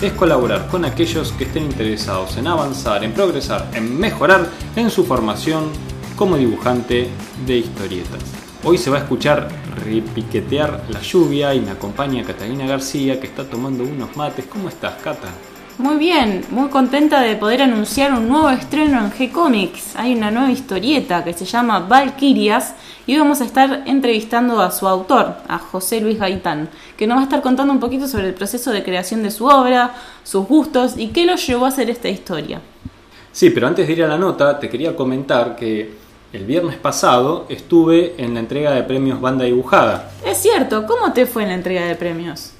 es colaborar con aquellos que estén interesados en avanzar, en progresar, en mejorar en su formación como dibujante de historietas. Hoy se va a escuchar repiquetear la lluvia y me acompaña Catalina García que está tomando unos mates. ¿Cómo estás, Cata? Muy bien, muy contenta de poder anunciar un nuevo estreno en G-Comics. Hay una nueva historieta que se llama Valkyrias y hoy vamos a estar entrevistando a su autor, a José Luis Gaitán, que nos va a estar contando un poquito sobre el proceso de creación de su obra, sus gustos y qué lo llevó a hacer esta historia. Sí, pero antes de ir a la nota, te quería comentar que el viernes pasado estuve en la entrega de premios Banda Dibujada. Es cierto, ¿cómo te fue en la entrega de premios?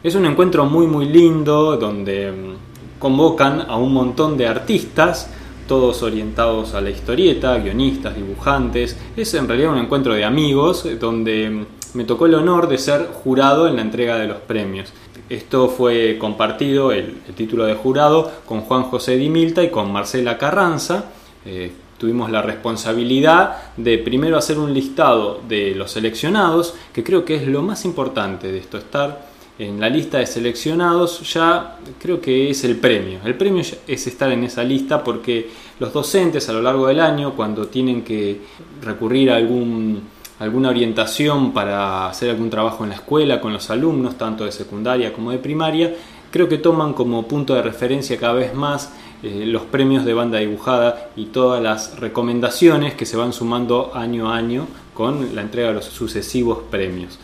Es un encuentro muy muy lindo donde mm, convocan a un montón de artistas, todos orientados a la historieta, guionistas, dibujantes. Es en realidad un encuentro de amigos donde mm, me tocó el honor de ser jurado en la entrega de los premios. Esto fue compartido, el, título de jurado, con Juan José Di Milta y con Marcela Carranza. Eh, tuvimos la responsabilidad de primero hacer un listado de los seleccionados, que creo que es lo más importante de esto, estar en la lista de seleccionados ya creo que es el premio. El premio es estar en esa lista porque los docentes a lo largo del año, cuando tienen que recurrir a algún, alguna orientación para hacer algún trabajo en la escuela con los alumnos, tanto de secundaria como de primaria, creo que toman como punto de referencia cada vez más eh, los premios de banda dibujada y todas las recomendaciones que se van sumando año a año con la entrega de los sucesivos premios.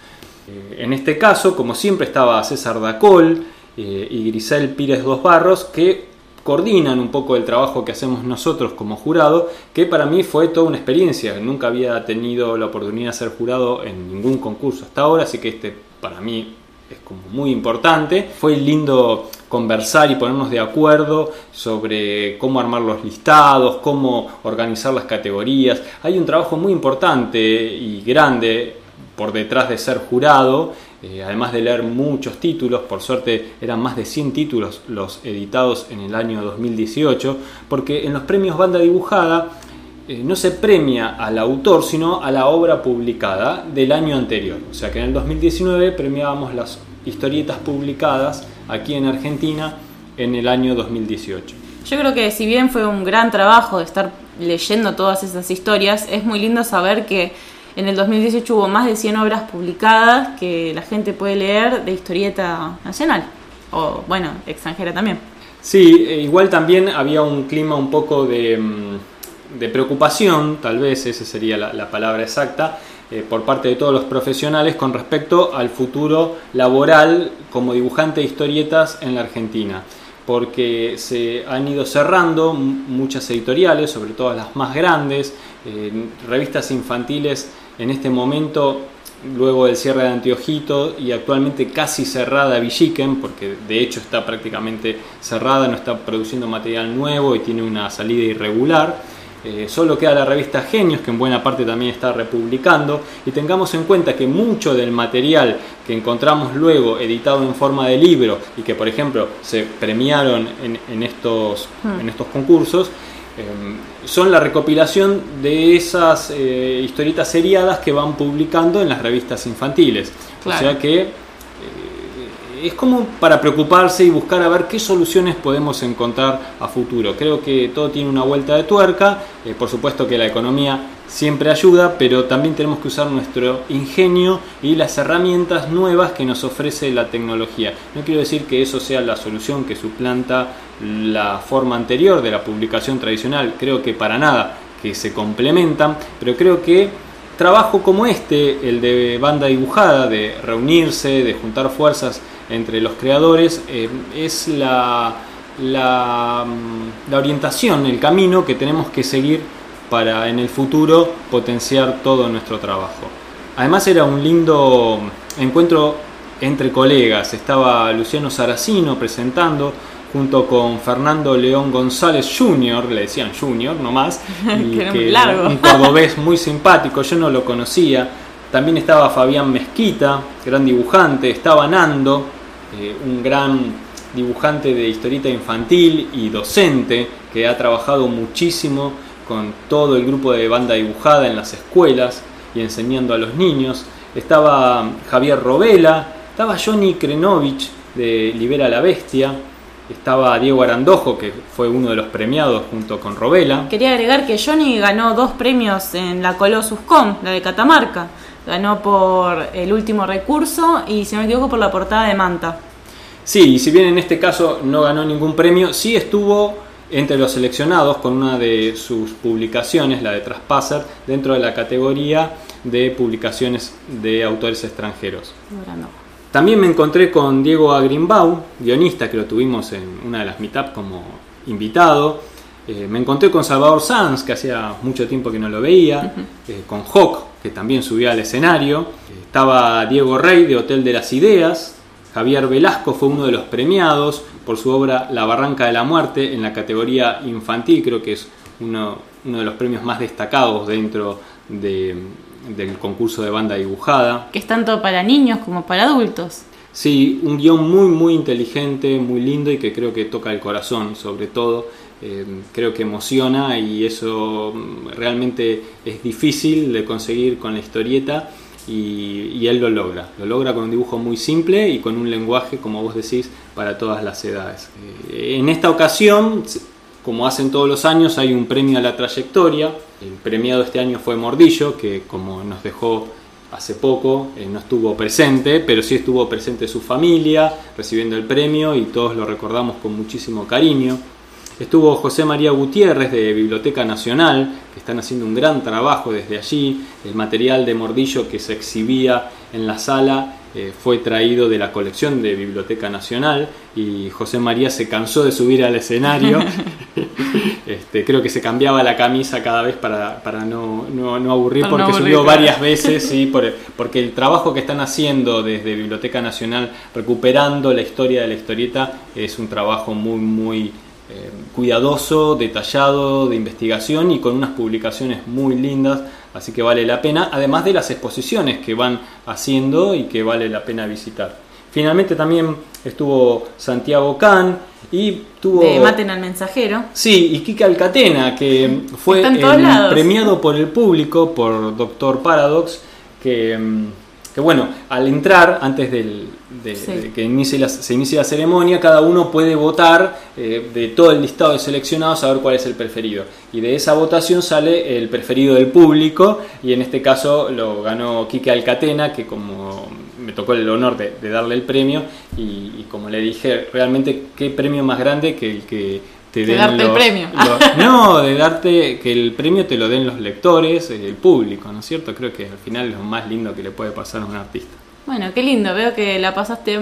Eh, en este caso, como siempre, estaba César Dacol eh, y Grisel Pires Dos Barros, que coordinan un poco el trabajo que hacemos nosotros como jurado, que para mí fue toda una experiencia. Nunca había tenido la oportunidad de ser jurado en ningún concurso hasta ahora, así que este para mí es como muy importante. Fue lindo conversar y ponernos de acuerdo sobre cómo armar los listados, cómo organizar las categorías. Hay un trabajo muy importante y grande por detrás de ser jurado, eh, además de leer muchos títulos, por suerte eran más de 100 títulos los editados en el año 2018, porque en los premios banda dibujada eh, no se premia al autor, sino a la obra publicada del año anterior. O sea que en el 2019 premiábamos las historietas publicadas aquí en Argentina en el año 2018. Yo creo que si bien fue un gran trabajo de estar leyendo todas esas historias, es muy lindo saber que en el 2018 hubo más de 100 obras publicadas que la gente puede leer de historieta nacional, o bueno, extranjera también. Sí, e igual también había un clima un poco de, mm, preocupación, tal vez esa sería la, la palabra exacta, eh, por parte de todos los profesionales con respecto al futuro laboral como dibujante de historietas en la Argentina. Porque se han ido cerrando muchas editoriales, sobre todo las más grandes, eh, revistas infantiles en este momento luego del cierre de Antiojito y actualmente casi cerrada Villiquen, porque de hecho está prácticamente cerrada, no está produciendo material nuevo y tiene una salida irregular. Eh, solo queda la revista Genios, que en buena parte también está republicando, y tengamos en cuenta que mucho del material que encontramos luego editado en forma de libro y que, por ejemplo, se premiaron en, estos, hmm. en estos concursos, son la recopilación de esas eh, historietas seriadas que van publicando en las revistas infantiles. O sea que es como para preocuparse y buscar a ver qué soluciones podemos encontrar a futuro. Creo que todo tiene una vuelta de tuerca, eh, por supuesto que la economía siempre ayuda, pero también tenemos que usar nuestro ingenio y las herramientas nuevas que nos ofrece la tecnología. No quiero decir que eso sea la solución que suplanta la forma anterior de la publicación tradicional, creo que para nada, que se complementan, pero creo que trabajo como este, el de banda dibujada, de reunirse, de juntar fuerzas, entre los creadores eh, es la, la, mm, la, orientación, el camino que tenemos que seguir para en el futuro potenciar todo nuestro trabajo. Además era un lindo encuentro entre colegas. Estaba Luciano Saracino presentando junto con Fernando León González Jr., le decían Junior nomás, y que un cordobés muy simpático, yo no lo conocía. También estaba Fabián Mezquita, gran dibujante, estaba Nando, eh, un gran dibujante de historieta infantil y docente que ha trabajado muchísimo con todo el grupo de banda dibujada en las escuelas y enseñando a los niños. Estaba Javier Robela, estaba Johnny Krenovich de Libera la Bestia, estaba Diego Arandojo, que fue uno de los premiados junto con Robela. Quería agregar que Johnny ganó dos premios en la Colossus Com, la de Catamarca. Ganó por el último recurso y, si no me equivoco, por la portada de Manta. Sí, y si bien en este caso no ganó ningún premio, sí estuvo entre los seleccionados con una de sus publicaciones, la de Traspasser, dentro de la categoría de publicaciones de autores extranjeros. También me encontré con Diego Agrimbau, guionista que lo tuvimos en una de las meetups como invitado. Eh, me encontré con Salvador Sanz, que hacía mucho tiempo que no lo veía, eh, con Hawk, que también subía al escenario. estaba Diego Rey de Hotel de las Ideas, Javier Velasco fue uno de los premiados por su obra La Barranca de la Muerte en la categoría infantil, creo que es uno, de los premios más destacados dentro del concurso de banda dibujada. Que es tanto para niños como para adultos. Sí, un guion muy muy inteligente, muy lindo y que creo que toca el corazón sobre todo. Eh, creo que emociona y eso mm, realmente es difícil de conseguir con la historieta y, él lo logra. Lo logra con un dibujo muy simple y con un lenguaje, como vos decís, para todas las edades. Eh, en esta ocasión, como hacen todos los años, hay un premio a la trayectoria. El premiado este año fue Mordillo, que como nos dejó hace poco, eh, no estuvo presente, pero sí estuvo presente su familia recibiendo el premio y todos lo recordamos con muchísimo cariño. Estuvo José María Gutiérrez de Biblioteca Nacional, que están haciendo un gran trabajo desde allí. El material de Mordillo que se exhibía en la sala eh, fue traído de la colección de Biblioteca Nacional y José María se cansó de subir al escenario. este, creo que se cambiaba la camisa cada vez para, no, no, aburrir, porque subió varias veces, sí, porque el trabajo que están haciendo desde Biblioteca Nacional recuperando la historia de la historieta es un trabajo muy, muy eh, cuidadoso, detallado, de investigación y con unas publicaciones muy lindas, así que vale la pena, además de las exposiciones que van haciendo y que vale la pena visitar. Finalmente también estuvo Santiago Can y tuvo... De Maten al Mensajero. Sí, y Kika Alcatena, que fue premiado por el público, por Doctor Paradox, que mm, que bueno, al entrar, antes de, que inicie se inicie la ceremonia, cada uno puede votar eh, de todo el listado de seleccionados a ver cuál es el preferido. Y de esa votación sale el preferido del público, y en este caso lo ganó Quique Alcatena, que como me tocó el honor de, darle el premio, y, como le dije, realmente qué premio más grande que el que de darte el premio. no, de darte que el premio te lo den los lectores, el público, ¿no es cierto? Creo que al final es lo más lindo que le puede pasar a un artista. Bueno, qué lindo, veo que la pasaste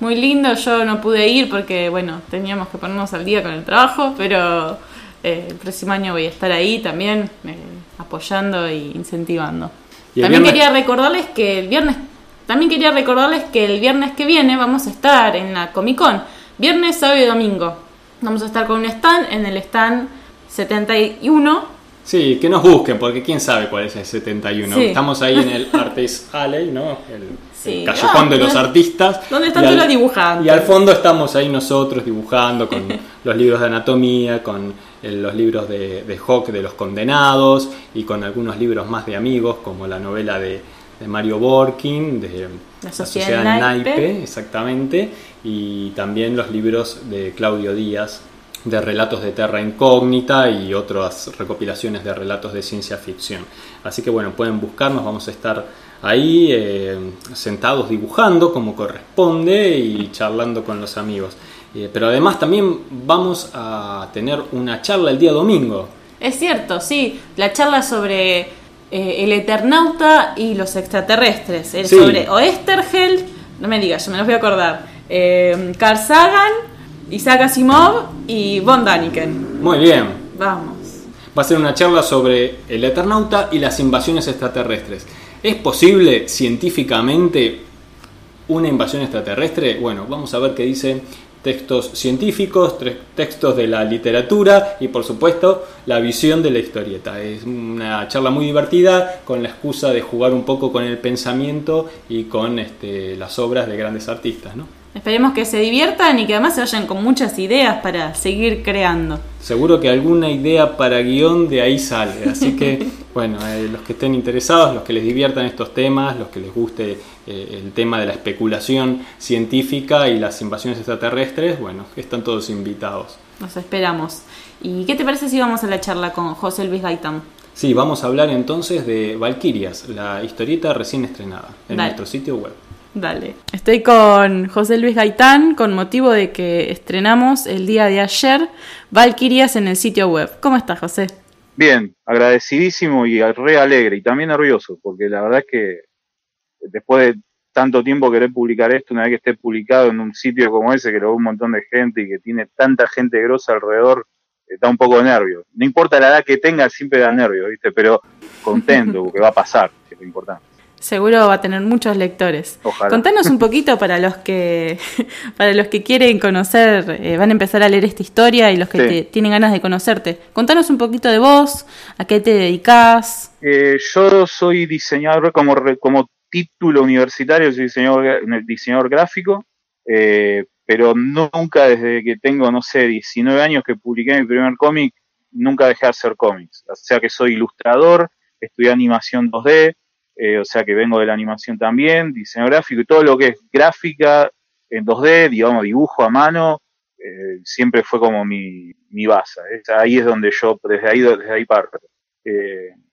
muy lindo. Yo no pude ir porque, bueno, teníamos que ponernos al día con el trabajo, pero eh, el próximo año voy a estar ahí también eh, apoyando e incentivando. También quería recordarles que el viernes también quería recordarles que el viernes que viene vamos a estar en la Comic Con, viernes, sábado y domingo. Vamos a estar con un stand, en el stand 71. Sí, que nos busquen, porque quién sabe cuál es el 71. Estamos ahí en el Artist Alley, ¿no? El, callejón de los ah, artistas. ¿Dónde están todos los dibujantes? Y al fondo estamos ahí nosotros dibujando con los libros de anatomía, con los libros de, de Hawk de los condenados y con algunos libros más de amigos, como la novela de, Mario Borkin, de La Sociedad, Naipe, exactamente y también los libros de Claudio Díaz de relatos de Terra Incógnita y otras recopilaciones de relatos de ciencia ficción. Así que bueno, pueden buscarnos, vamos a estar ahí eh, sentados dibujando como corresponde y charlando con los amigos. Eh, pero además también vamos a tener una charla el día domingo. Es cierto, sí, la charla sobre eh, el Eternauta y los extraterrestres, el sobre Oesterheld, no me digas, yo me los voy a acordar Carl Sagan, Isaac Asimov y Von Daniken. Muy bien. Vamos. Va a ser una charla sobre el Eternauta y las invasiones extraterrestres. ¿Es posible científicamente una invasión extraterrestre. Bueno, vamos a ver qué dicen textos científicos, textos de la literatura y por supuesto la visión de la historieta. Es una charla muy divertida con la excusa de jugar un poco con el pensamiento y con este, las obras de grandes artistas. ¿no? Esperemos que se diviertan y que además se vayan con muchas ideas para seguir creando. Seguro que alguna idea para guion de ahí sale. Así que, bueno, eh, los que estén interesados, los que les diviertan estos temas, los que les guste eh, el tema de la especulación científica y las invasiones extraterrestres, bueno, están todos invitados. Nos esperamos. ¿Y qué te parece si vamos a la charla con José Luis Gaitán? Sí, vamos a hablar entonces de Valquirias, la historieta recién estrenada en nuestro sitio web. Dale. Estoy con José Luis Gaitán con motivo de que estrenamos el día de ayer Valquirias en el sitio web. ¿Cómo estás, José? Bien, agradecidísimo y re alegre y también nervioso, porque la verdad es que después de tanto tiempo querer publicar esto, una vez que esté publicado en un sitio como ese, que lo ve un montón de gente y que tiene tanta gente grosa alrededor, da un poco de nervio. No importa la edad que tenga, siempre da nervio, ¿viste? Pero contento, porque va a pasar, que es lo importante. Seguro va a tener muchos lectores. Contanos un poquito para los que para los que quieren conocer, eh, van a empezar a leer esta historia y los que tienen ganas de conocerte. Contanos un poquito de vos, a qué te dedicas. Eh, yo soy diseñador como como título universitario, soy diseñador, diseñador gráfico, eh, pero nunca desde que tengo, no sé, 19 años que publiqué mi primer cómic, nunca dejé de hacer cómics. O sea que soy ilustrador, estudié animación 2D, eh, o sea que vengo de la animación también, diseño gráfico y todo lo que es gráfica en 2D, digamos, dibujo a mano, eh, siempre fue como mi, mi base. Ahí es donde yo, desde ahí, desde ahí parto.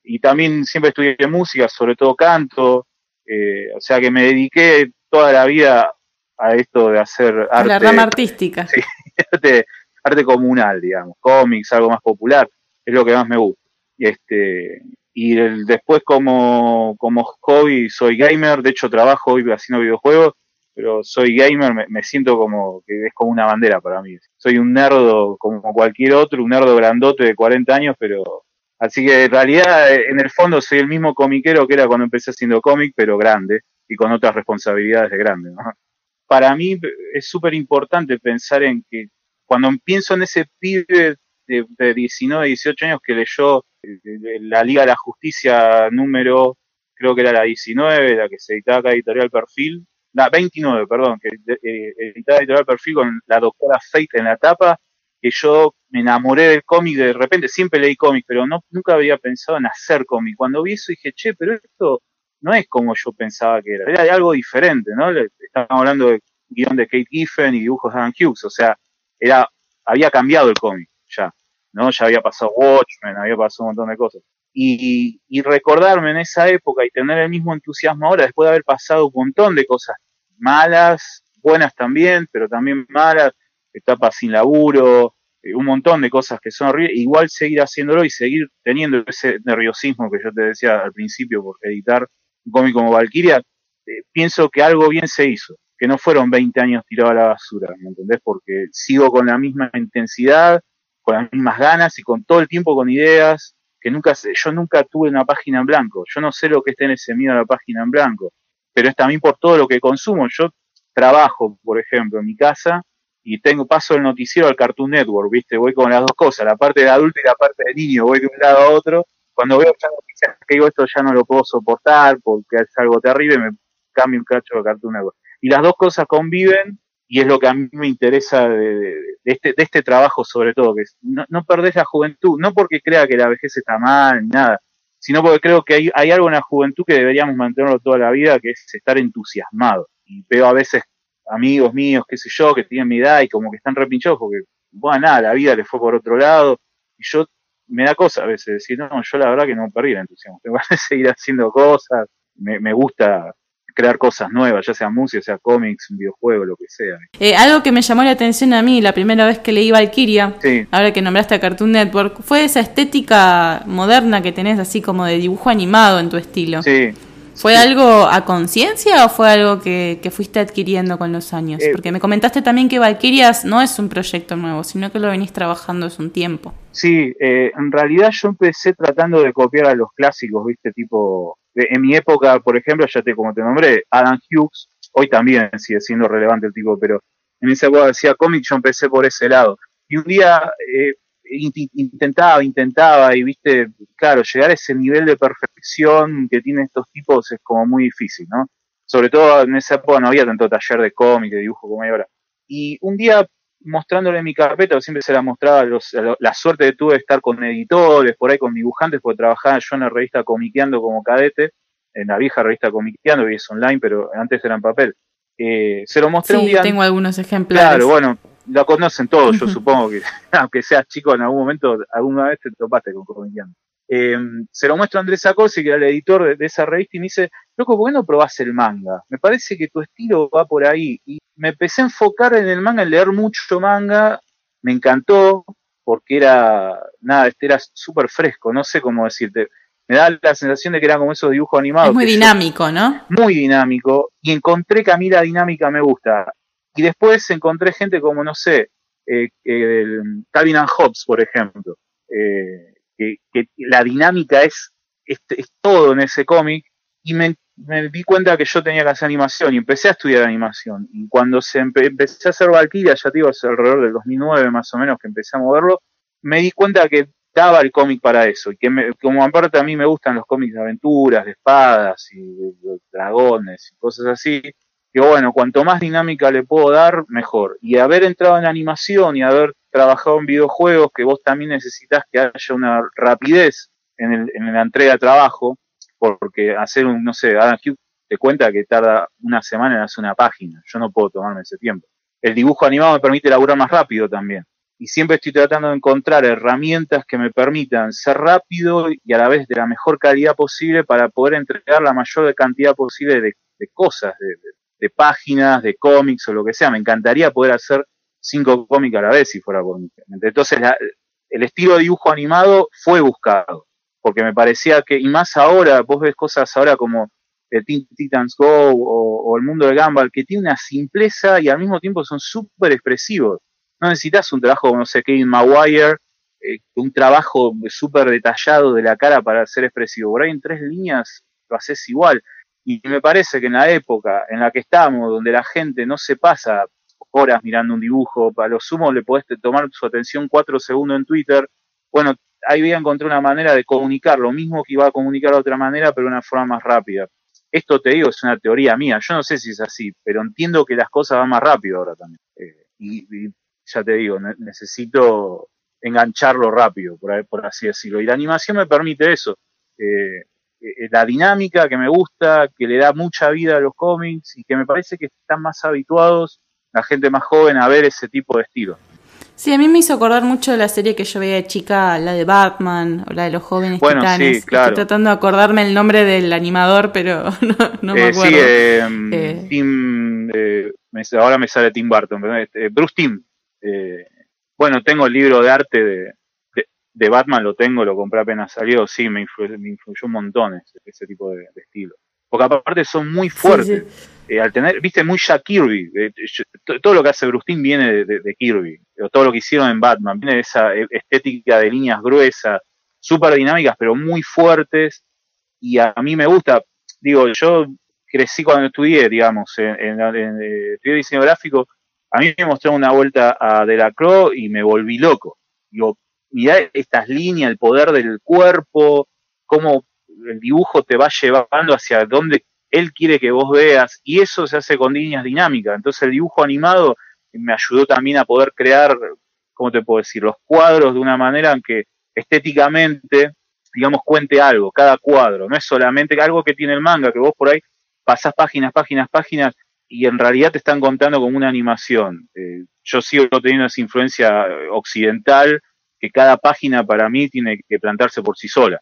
y también siempre estudié música, sobre todo canto, eh, o sea que me dediqué toda la vida a esto de hacer arte. La rama artística. Sí, arte, comunal, digamos, cómics, algo más popular, es lo que más me gusta. Y este y después como, como hobby soy gamer, de hecho trabajo hoy haciendo videojuegos, pero soy gamer, me, siento como que es como una bandera para mí. Soy un nerdo como cualquier otro, un nerdo grandote de 40 años, pero Así que en realidad, eh, en el fondo, soy el mismo comiquero que era cuando empecé haciendo cómic, pero grande y con otras responsabilidades de grande. Para mí es súper importante pensar en que cuando pienso en ese pibe de, de 19, 18 años que leyó eh, la Liga de la Justicia número, creo que era la 19, la que se editaba acá Editorial Perfil, la 29, perdón, que eh, editaba Editorial Perfil con la doctora Fate en la tapa, que yo me enamoré del cómic de repente, siempre leí cómics, pero no, nunca había pensado en hacer cómic. Cuando vi eso dije, che, pero esto no es como yo pensaba que era, era algo diferente, ¿no? Estábamos hablando de guion de Kate Giffen y dibujos de Adam Hughes, o sea, era, había cambiado el cómic ¿no? Ya había pasado Watchmen, había pasado un montón de cosas. Y, recordarme en esa época y tener el mismo entusiasmo ahora, después de haber pasado un montón de cosas malas, buenas también, pero también malas, etapas sin laburo, eh, un montón de cosas que son horribles, igual seguir haciéndolo y seguir teniendo ese nerviosismo que yo te decía al principio por editar un cómic como Valkyria, eh, pienso que algo bien se hizo, que no fueron 20 años tirados a la basura, ¿me entendés? Porque sigo con la misma intensidad, con las mismas ganas y con todo el tiempo con ideas, que nunca, yo nunca tuve una página en blanco, yo no sé lo que es tener ese miedo a la página en blanco, pero es también por todo lo que consumo, yo trabajo, por ejemplo, en mi casa, y tengo paso el noticiero al Cartoon Network, ¿viste? Voy con las dos cosas, la parte de adulto y la parte de niño, voy de un lado a otro. Cuando veo ya noticias que digo esto ya no lo puedo soportar porque es algo terrible, me cambio un cacho a Cartoon Network. Y las dos cosas conviven y es lo que a mí me interesa de, este, de este trabajo sobre todo, que no, no perdés la juventud, no porque crea que la vejez está mal, ni nada, sino porque creo que hay, hay algo en la juventud que deberíamos mantenerlo toda la vida, que es estar entusiasmado. Y veo a veces amigos míos, qué sé yo, que tienen mi edad y como que están repinchados porque, bueno, nada, la vida le fue por otro lado. Y yo me da cosa a veces decir, no, yo la verdad que no perdí el entusiasmo. Tengo que seguir haciendo cosas, me, me gusta crear cosas nuevas, ya sea música, sea cómics, un videojuego, lo que sea. Eh, algo que me llamó la atención a mí la primera vez que leí Valkyria, ahora que nombraste a Cartoon Network, fue esa estética moderna que tenés así como de dibujo animado en tu estilo. Sí, ¿Fue algo a conciencia o fue algo que, fuiste adquiriendo con los años? Eh, Porque me comentaste también que Valkyrias no es un proyecto nuevo, sino que lo venís trabajando hace un tiempo. Sí, eh, en realidad yo empecé tratando de copiar a los clásicos, ¿viste? Tipo, en mi época, por ejemplo, ya te como te nombré, Adam Hughes, hoy también sigue siendo relevante el tipo, pero en esa época decía cómic, yo empecé por ese lado. Y un día eh, intentaba, intentaba, y viste, claro, llegar a ese nivel de perfección que tienen estos tipos es como muy difícil, ¿no? Sobre todo en esa época no había tanto taller de cómic, de dibujo como hay ahora. Y un día mostrándole mi carpeta, siempre se la mostraba, la suerte que tuve de estar con editores, por ahí con dibujantes, porque trabajaba yo en la revista Comiqueando como cadete, en la vieja revista Comiqueando, y es online, pero antes era en papel. Eh, se lo mostré un día. tengo algunos ejemplares. Claro, bueno, lo conocen todos, yo supongo que, aunque seas chico en algún momento, alguna vez te topaste con Comiqueando. Eh, se lo muestro a Andrés Acorsi, que era el editor de, esa revista, y me dice, loco, ¿por qué no probás el manga? Me parece que tu estilo va por ahí. Y me empecé a enfocar en el manga, en leer mucho manga, me encantó, porque era, nada, este era súper fresco, no sé cómo decirte. Me da la sensación de que era como esos dibujos animados. Es muy dinámico, ¿no? Muy dinámico, y encontré que a mí la dinámica me gusta. Y después encontré gente como, no sé, eh, Calvin and Hobbes, por ejemplo. Eh, que, la dinámica es, es, todo en ese cómic y me, di cuenta que yo tenía que hacer animación y empecé a estudiar animación. Y cuando se empecé a hacer Valkyria, ya te digo, alrededor del 2009 más o menos que empecé a moverlo, me di cuenta que daba el cómic para eso. Y que como aparte a mí me gustan los cómics de aventuras, de espadas y de dragones y cosas así, que bueno, cuanto más dinámica le puedo dar, mejor. Y haber entrado en animación y haber trabajado en videojuegos, que vos también necesitas que haya una rapidez en, el, en la entrega de trabajo, porque hacer un, no sé, Adam Hughes te cuenta que tarda una semana en hacer una página, yo no puedo tomarme ese tiempo. El dibujo animado me permite elaborar más rápido también. Y siempre estoy tratando de encontrar herramientas que me permitan ser rápido y a la vez de la mejor calidad posible para poder entregar la mayor cantidad posible de, cosas, de, páginas, de cómics o lo que sea. Me encantaría poder hacer cinco cómics a la vez si fuera por mí. Entonces el estilo de dibujo animado fue buscado, porque me parecía que, y más ahora, vos ves cosas ahora como el Teen Titans Go o, el mundo de Gumball, que tiene una simpleza y al mismo tiempo son súper expresivos. No necesitas un trabajo como, no sé, Kevin Maguire, eh, un trabajo súper detallado de la cara para ser expresivo. Por ahí en tres líneas lo haces igual. Y me parece que en la época en la que estamos, donde la gente no se pasa horas mirando un dibujo, para lo sumo le podés tomar su atención cuatro segundos en Twitter, bueno, ahí voy a encontrar una manera de comunicar lo mismo que iba a comunicar de otra manera, pero de una forma más rápida. Esto te digo, es una teoría mía, yo no sé si es así, pero entiendo que las cosas van más rápido ahora también. Eh, y, ya te digo, necesito engancharlo rápido, por, por, así decirlo. Y la animación me permite eso. Eh, eh, la dinámica que me gusta, que le da mucha vida a los cómics y que me parece que están más habituados la gente más joven a ver ese tipo de estilo. Sí, a mí me hizo acordar mucho de la serie que yo veía de chica, la de Batman o la de los jóvenes bueno, Sí, claro. Estoy tratando de acordarme el nombre del animador, pero no, me eh, acuerdo. Sí, eh, Tim, ahora me sale Tim Burton, Bruce Tim. bueno, tengo el libro de arte de, de Batman lo tengo, lo compré apenas salió, sí, me influyó, me influyó un montón ese, tipo de, estilo. Porque aparte son muy fuertes. Eh, al tener, viste, muy Jack Kirby. Todo lo que hace Brustin viene de, Kirby. todo lo que hicieron en Batman. Viene de esa e, estética de líneas gruesas, súper dinámicas, pero muy fuertes. Y a, mí me gusta. Digo, yo crecí cuando estudié, digamos, en, en, eh, estudié diseño gráfico. A mí me mostró una vuelta a Delacroix y me volví loco. Digo, mirá estas líneas, el poder del cuerpo, cómo el dibujo te va llevando hacia donde él quiere que vos veas, y eso se hace con líneas dinámicas. Entonces el dibujo animado me ayudó también a poder crear, ¿cómo te puedo decir?, los cuadros de una manera en que estéticamente, digamos, cuente algo, cada cuadro, no es solamente algo que tiene el manga, que vos por ahí pasás páginas, páginas, páginas, y en realidad te están contando como una animación. Eh, yo sigo teniendo esa influencia occidental, que cada página para mí tiene que plantarse por sí sola.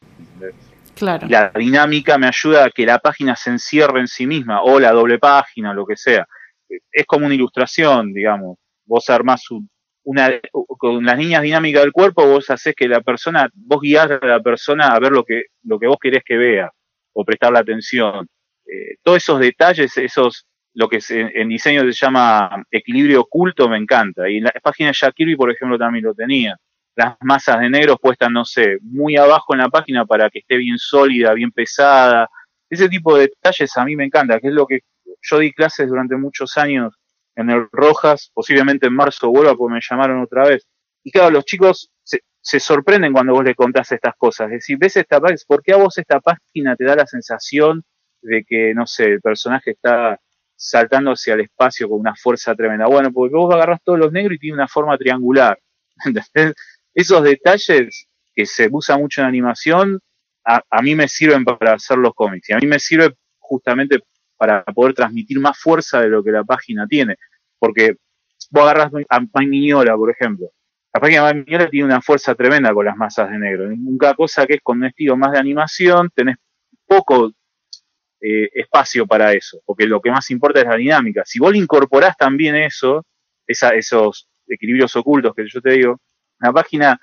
La dinámica me ayuda a que la página se encierre en sí misma, o la doble página, lo que sea. Es como una ilustración, digamos. Vos armás una, con las líneas dinámicas del cuerpo, vos haces que la persona, vos guiás a la persona a ver lo que, lo que vos querés que vea, o prestarle atención. Eh, todos esos detalles, esos, lo que en diseño se llama equilibrio oculto, me encanta. Y en la página de Kirby, por ejemplo, también lo tenía las masas de negros puestas, no sé, muy abajo en la página para que esté bien sólida, bien pesada. Ese tipo de detalles a mí me encanta, que es lo que yo di clases durante muchos años en el Rojas, posiblemente en marzo vuelva porque me llamaron otra vez. Y claro, los chicos se, se sorprenden cuando vos les contás estas cosas. Es decir, ves esta página, ¿por qué a vos esta página te da la sensación de que, no sé, el personaje está saltando hacia el espacio con una fuerza tremenda? Bueno, porque vos agarrás todos los negros y tiene una forma triangular. ¿Entendés? Esos detalles que se usan mucho en animación, a, mí me sirven para hacer los cómics. Y a mí me sirve justamente para poder transmitir más fuerza de lo que la página tiene. Porque vos agarras a Mike Mignola, por ejemplo. La página de Mike tiene una fuerza tremenda con las masas de negro. Nunca cosa que es con un estilo más de animación, tenés poco eh, espacio para eso, porque lo que más importa es la dinámica. Si vos le incorporás también eso, esa, esos equilibrios ocultos que yo te digo, la página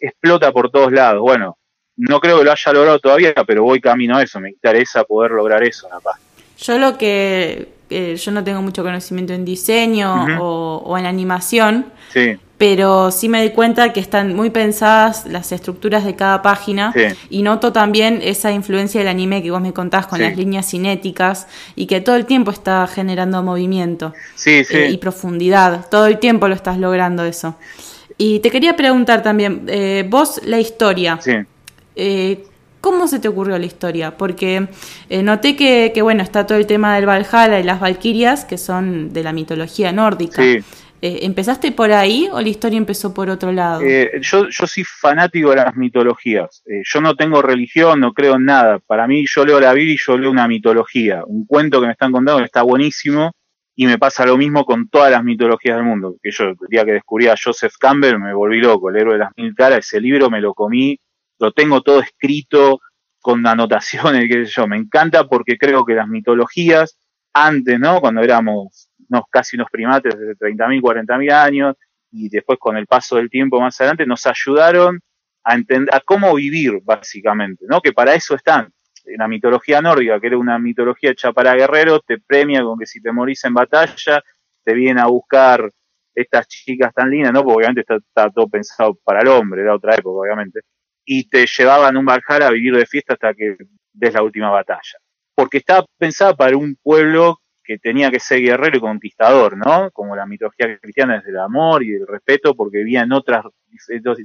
explota por todos lados. Bueno, no creo que lo haya logrado todavía, pero voy camino a eso. Me interesa poder lograr eso en la página. Yo lo que eh, yo no tengo mucho conocimiento en diseño o, o en animación, Sí, pero sí me di cuenta que están muy pensadas las estructuras de cada página Sí. y noto también esa influencia del anime que vos me contás con Sí. las líneas cinéticas y que todo el tiempo está generando movimiento sí, sí. eh, y profundidad, todo el tiempo lo estás logrando eso. Y te quería preguntar también, eh, vos la historia, sí. eh, ¿Cómo se te ocurrió la historia? Porque eh, noté que, que, bueno, está todo el tema del Valhalla y las Valquirias, que son de la mitología nórdica. Sí. Eh, ¿Empezaste por ahí o la historia empezó por otro lado? Eh, yo, yo soy fanático de las mitologías. Eh, yo no tengo religión, no creo en nada. Para mí, yo leo la Biblia y yo leo una mitología. Un cuento que me están contando que está buenísimo y me pasa lo mismo con todas las mitologías del mundo. Que yo, el día que descubrí a Joseph Campbell, me volví loco. El héroe de las mil caras, ese libro me lo comí, lo tengo todo escrito con anotaciones, qué sé yo. Me encanta porque creo que las mitologías, antes, ¿no? Cuando éramos casi unos primates de 30.000, 40.000 años, y después con el paso del tiempo más adelante, nos ayudaron a entender a cómo vivir, básicamente, ¿no? Que para eso están. La mitología nórdica, que era una mitología hecha para guerreros, te premia con que si te morís en batalla, te vienen a buscar estas chicas tan lindas, ¿no? Porque obviamente está, todo pensado para el hombre, era otra época, obviamente. Y te llevaban un Valhalla a vivir de fiesta hasta que des la última batalla. Porque estaba pensada para un pueblo que tenía que ser guerrero y conquistador, ¿no? Como la mitología cristiana es del amor y del respeto, porque vivía en otras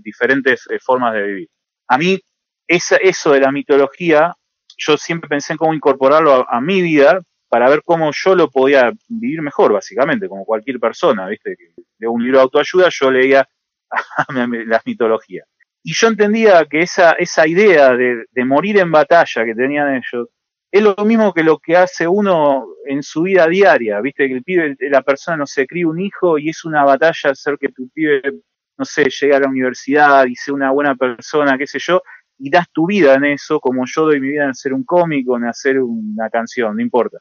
diferentes eh, formas de vivir. A mí, eso de la mitología, yo siempre pensé en cómo incorporarlo a, mi vida para ver cómo yo lo podía vivir mejor, básicamente, como cualquier persona, ¿viste? De un libro de autoayuda yo leía las mitologías. Y yo entendía que esa, esa idea de, de morir en batalla que tenían ellos, es lo mismo que lo que hace uno en su vida diaria, viste, que el pibe, la persona no se cría un hijo y es una batalla hacer que tu pibe, no sé, llegue a la universidad y sea una buena persona, qué sé yo, y das tu vida en eso, como yo doy mi vida en hacer un cómico, en hacer una canción, no importa.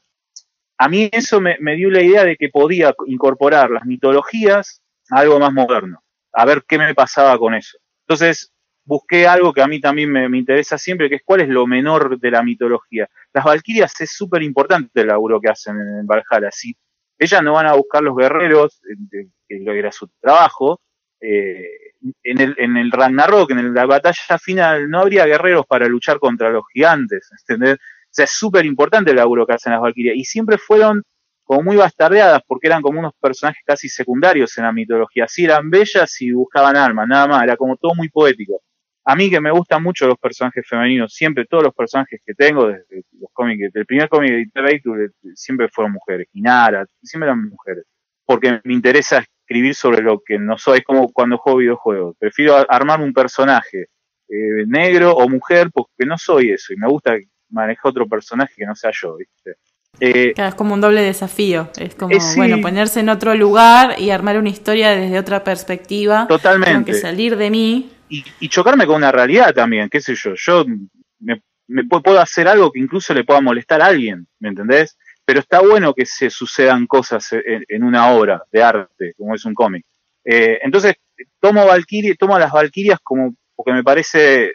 A mí eso me, dio la idea de que podía incorporar las mitologías a algo más moderno, a ver qué me pasaba con eso. Entonces, busqué algo que a mí también me, interesa siempre, que es cuál es lo menor de la mitología. Las Valquirias es súper importante el laburo que hacen en, en Valhalla. Si ellas no van a buscar los guerreros, eh, que era su trabajo, en, el, en el Ragnarok, en la batalla final, no habría guerreros para luchar contra los gigantes, ¿entendés? O sea, es súper importante el laburo que hacen las Valquirias. Y siempre fueron como muy bastardeadas porque eran como unos personajes casi secundarios en la mitología. Sí eran bellas y buscaban armas, nada más, era como todo muy poético a mí que me gustan mucho los personajes femeninos, siempre todos los personajes que tengo, desde los cómics, el primer cómic de Literature siempre fueron mujeres, Inara, siempre eran mujeres, porque me interesa escribir sobre lo que no soy, es como cuando juego videojuegos, prefiero armar un personaje eh, negro o mujer porque no soy eso y me gusta manejar otro personaje que no sea yo, ¿viste? Eh, claro, es como un doble desafío. Es como, eh, sí. bueno, ponerse en otro lugar y armar una historia desde otra perspectiva. Totalmente. Tengo que salir de mí. Y, y, chocarme con una realidad también, qué sé yo. Yo me, me, puedo hacer algo que incluso le pueda molestar a alguien, ¿me entendés? Pero está bueno que se sucedan cosas en, en una obra de arte, como es un cómic. Eh, entonces, tomo, tomo a las Valquirias como porque me parece eh,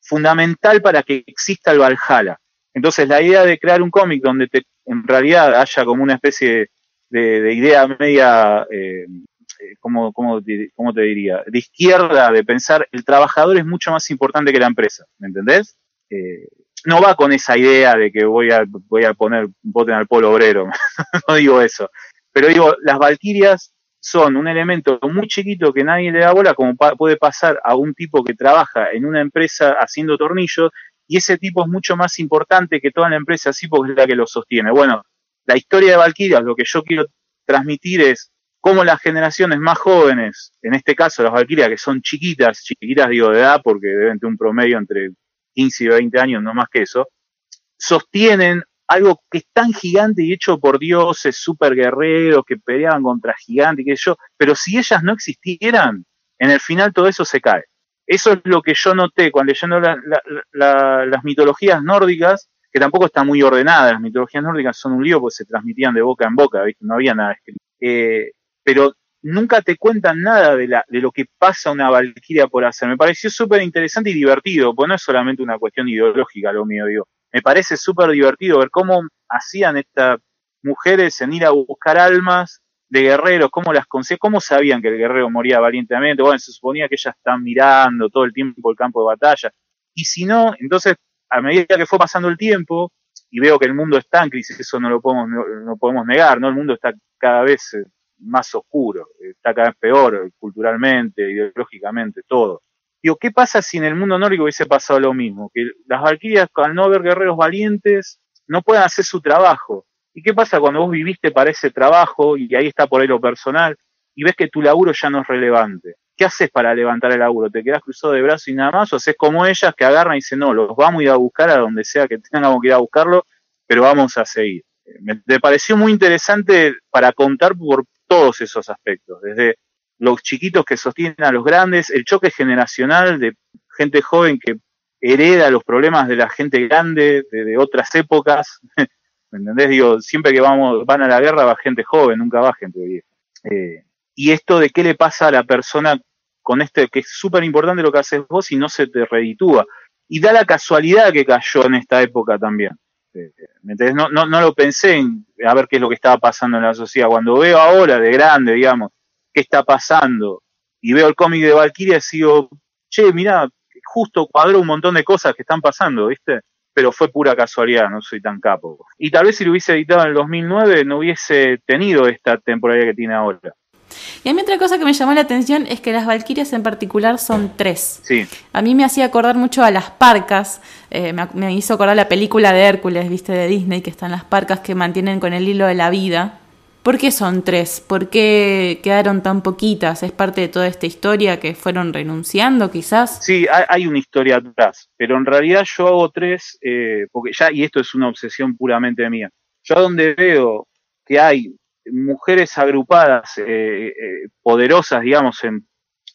fundamental para que exista el Valhalla. Entonces, la idea de crear un cómic donde te, en realidad haya como una especie de, de idea media, eh, ¿cómo, cómo, ¿cómo, te diría? De izquierda, de pensar, el trabajador es mucho más importante que la empresa, ¿me entendés? Eh, no va con esa idea de que voy a, voy a poner voten al polo obrero, no digo eso, pero digo, las valquirias son un elemento muy chiquito que nadie le da bola, como puede pasar a un tipo que trabaja en una empresa haciendo tornillos, y ese tipo es mucho más importante que toda la empresa así porque es la que lo sostiene. Bueno, la historia de Valkyrias, lo que yo quiero transmitir es cómo las generaciones más jóvenes, en este caso las Valkyrias, que son chiquitas, chiquitas digo de edad, porque deben tener un promedio entre 15 y 20 años, no más que eso, sostienen algo que es tan gigante y hecho por dioses, super guerreros que peleaban contra gigantes, que yo, pero si ellas no existieran, en el final todo eso se cae. Eso es lo que yo noté cuando leyendo las mitologías nórdicas, que tampoco están muy ordenadas, las mitologías nórdicas son un lío porque se transmitían de boca en boca, no había nada escrito. Eh, pero nunca te cuentan nada de, la, de lo que pasa una valquiria por hacer. Me pareció súper interesante y divertido, porque no es solamente una cuestión ideológica lo mío, digo. Me parece súper divertido ver cómo hacían estas mujeres en ir a buscar almas de guerreros, cómo las cómo sabían que el guerrero moría valientemente. Bueno, se suponía que ellas están mirando todo el tiempo el campo de batalla. Y si no, entonces, a medida que fue pasando el tiempo, y veo que el mundo está en crisis, eso no lo podemos, no, podemos negar, ¿no? El mundo está cada vez eh, más oscuro, está cada vez peor culturalmente, ideológicamente, todo. Digo, ¿qué pasa si en el mundo nórdico hubiese pasado lo mismo? Que las valquirias, al no ver guerreros valientes, no puedan hacer su trabajo. ¿Y qué pasa cuando vos viviste para ese trabajo y ahí está por ahí lo personal y ves que tu laburo ya no es relevante? ¿Qué haces para levantar el laburo? ¿Te quedas cruzado de brazos y nada más? ¿O haces como ellas que agarran y dicen, no, los vamos a ir a buscar a donde sea que tengamos que ir a buscarlo, pero vamos a seguir? Me, me pareció muy interesante para contar por todos esos aspectos, desde los chiquitos que sostienen a los grandes, el choque generacional de gente joven que hereda los problemas de la gente grande de otras épocas, ¿Me entendés? Digo, siempre que vamos, van a la guerra va gente joven, nunca va gente vieja. Eh, y esto de qué le pasa a la persona con este, que es súper importante lo que haces vos y no se te reditúa. Y da la casualidad que cayó en esta época también. Eh, ¿Me entendés? No, no, no lo pensé en a ver qué es lo que estaba pasando en la sociedad. Cuando veo ahora, de grande, digamos, qué está pasando, y veo el cómic de Valkyria, digo, che, mira, justo cuadró un montón de cosas que están pasando, ¿viste? pero fue pura casualidad, no soy tan capo. Y tal vez si lo hubiese editado en el 2009 no hubiese tenido esta temporalidad que tiene ahora. Y a mí otra cosa que me llamó la atención es que las Valquirias en particular son tres. Sí. A mí me hacía acordar mucho a las parcas, eh, me, me, hizo acordar la película de Hércules, viste, de Disney, que están las parcas que mantienen con el hilo de la vida. ¿Por qué son tres? ¿Por qué quedaron tan poquitas? ¿Es parte de toda esta historia que fueron renunciando quizás? Sí, hay, una historia atrás, pero en realidad yo hago tres, eh, porque ya, y esto es una obsesión puramente mía, yo donde veo que hay mujeres agrupadas, eh, eh, poderosas, digamos, en,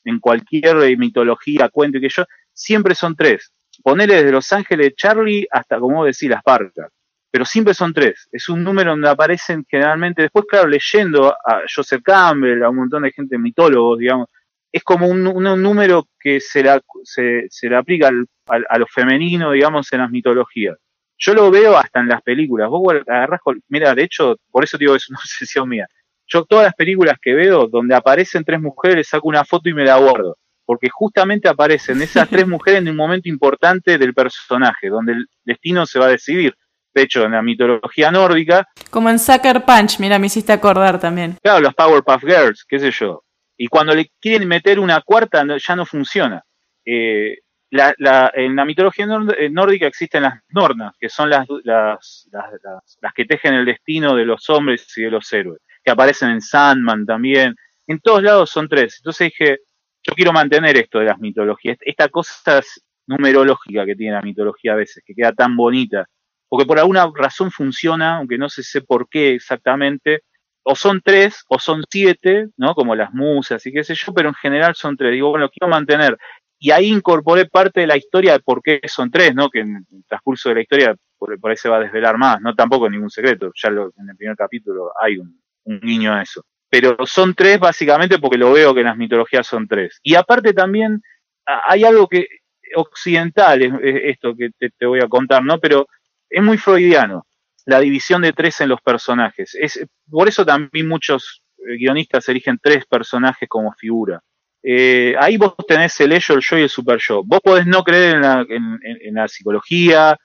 en cualquier mitología, cuento y que yo, siempre son tres. Ponele desde Los Ángeles Charlie hasta, como decir, las parcas pero siempre son tres. Es un número donde aparecen generalmente, después, claro, leyendo a Joseph Campbell, a un montón de gente, mitólogos, digamos, es como un, número que se, la, se, se le aplica al, a lo femenino, digamos, en las mitologías. Yo lo veo hasta en las películas. Vos agarrás, mira, de hecho, por eso digo, es una obsesión mía. Yo todas las películas que veo donde aparecen tres mujeres, saco una foto y me la guardo. Porque justamente aparecen esas tres mujeres en un momento importante del personaje, donde el destino se va a decidir de hecho, en la mitología nórdica. Como en Sucker Punch, mira, me hiciste acordar también. Claro, los Powerpuff Girls, qué sé yo. Y cuando le quieren meter una cuarta, ya no funciona. Eh, la, la, en la mitología eh, nórdica existen las Nornas, que son las, las, las, que tejen el destino de los hombres y de los héroes, que aparecen en Sandman también. En todos lados son tres. Entonces dije, yo quiero mantener esto de las mitologías, esta cosa numerológica que tiene la mitología a veces, que queda tan bonita porque por alguna razón funciona, aunque no se sé por qué exactamente, o son tres o son siete, ¿no? Como las musas y qué sé yo, pero en general son tres. Digo, bueno, quiero mantener. Y ahí incorporé parte de la historia de por qué son tres, ¿no? Que en el transcurso de la historia por, ahí se va a desvelar más, no tampoco es ningún secreto, ya lo, en el primer capítulo hay un, un guiño a eso. Pero son tres básicamente porque lo veo que en las mitologías son tres. Y aparte también hay algo que occidental, es, esto que te, te voy a contar, ¿no? Pero es muy freudiano, la división de tres en los personajes. Es, por eso también muchos eh, guionistas eligen tres personajes como figura. Eh, ahí vos tenés el ello, el yo y el super yo. Vos podés no creer en la, psicología,